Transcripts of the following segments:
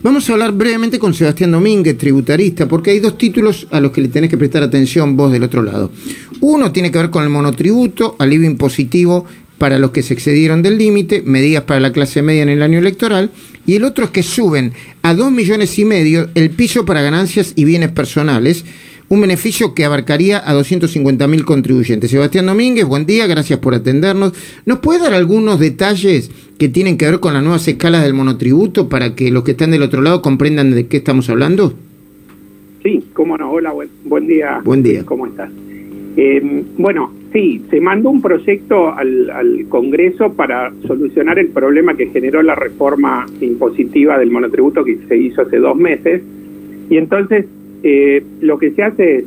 Vamos a hablar brevemente con Sebastián Domínguez, tributarista, porque hay dos títulos a los que le tenés que prestar atención vos del otro lado. Uno tiene que ver con el monotributo, alivio impositivo para los que se excedieron del límite, medidas para la clase media en el año electoral, y el otro es que suben a dos millones y medio el piso para ganancias y bienes personales, un beneficio que abarcaría a 250 mil contribuyentes. Sebastián Domínguez, buen día, gracias por atendernos. ¿Nos puede dar algunos detalles que tienen que ver con las nuevas escalas del monotributo para que los que están del otro lado comprendan de qué estamos hablando? Sí, cómo no. Hola, buen, día. Buen día. ¿Cómo estás? Eh, bueno, sí, se mandó un proyecto al, al, Congreso para solucionar el problema que generó la reforma impositiva del monotributo que se hizo hace dos meses. Y entonces eh, lo que se hace es,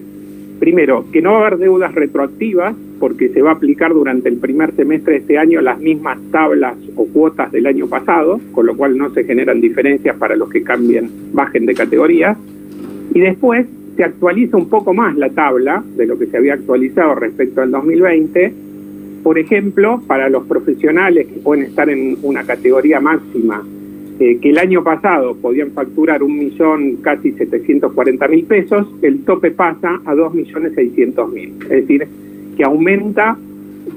primero, que no va a haber deudas retroactivas, porque se va a aplicar durante el primer semestre de este año las mismas tablas o cuotas del año pasado, con lo cual no se generan diferencias para los que cambien, bajen de categoría. Y después se actualiza un poco más la tabla de lo que se había actualizado respecto al 2020. Por ejemplo, para los profesionales que pueden estar en una categoría máxima eh, que el año pasado podían facturar un millón casi 740 mil pesos, el tope pasa a dos millones 600 mil. Es decir, que aumenta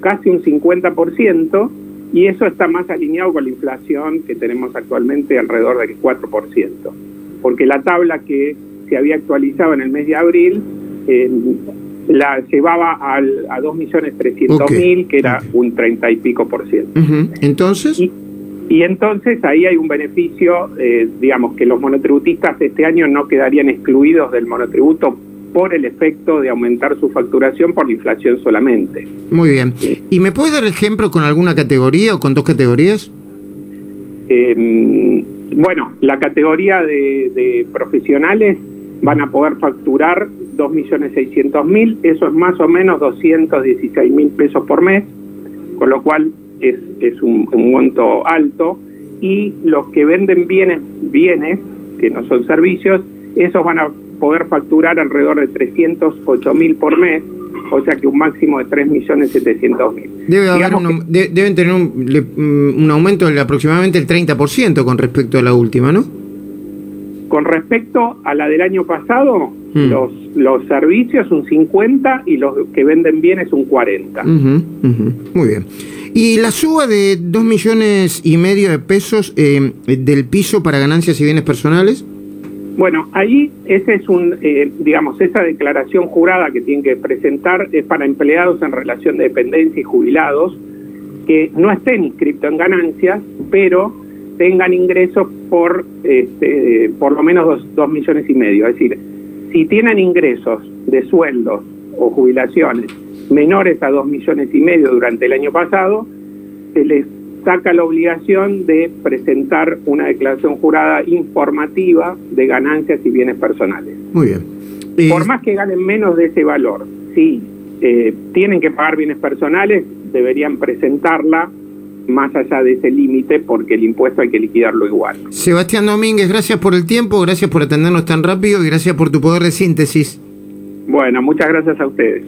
casi un 50% y eso está más alineado con la inflación que tenemos actualmente alrededor del 4%. Porque la tabla que se había actualizado en el mes de abril eh, la llevaba al, a 2.300.000, que era un 30 y pico por ciento. Entonces... Y entonces ahí hay un beneficio, eh, digamos, que los monotributistas este año no quedarían excluidos del monotributo por el efecto de aumentar su facturación por la inflación solamente. Muy bien. ¿Y me puede dar ejemplo con alguna categoría o con dos categorías? Eh, bueno, la categoría de, de, profesionales van a poder facturar 2.600.000, eso es más o menos 216.000 pesos por mes, con lo cual es, es un, un, monto alto, y los que venden bienes, bienes, que no son servicios, esos van a poder facturar alrededor de 308 mil por mes, o sea que un máximo de 3 millones 700 mil. Debe haber un, de, deben tener un, un, aumento de aproximadamente el 30% con respecto a la última, ¿no? Con respecto a la del año pasado, mm. los, los servicios un 50 y los que venden bienes un 40. Uh -huh, uh -huh. Muy bien. Y la suba de 2 millones y medio de pesos eh, del piso para ganancias y bienes personales. Bueno, ahí ese es un, eh, digamos, esa declaración jurada que tienen que presentar es para empleados en relación de dependencia y jubilados que no estén inscritos en ganancias, pero tengan ingresos por este, por lo menos dos, dos millones y medio. Es decir, si tienen ingresos de sueldos o jubilaciones menores a dos millones y medio durante el año pasado, se les saca la obligación de presentar una declaración jurada informativa de ganancias y bienes personales. Muy bien. Por más que ganen menos de ese valor, si eh, tienen que pagar bienes personales, deberían presentarla más allá de ese límite porque el impuesto hay que liquidarlo igual. Sebastián Domínguez, gracias por el tiempo, gracias por atendernos tan rápido y gracias por tu poder de síntesis. Bueno, muchas gracias a ustedes.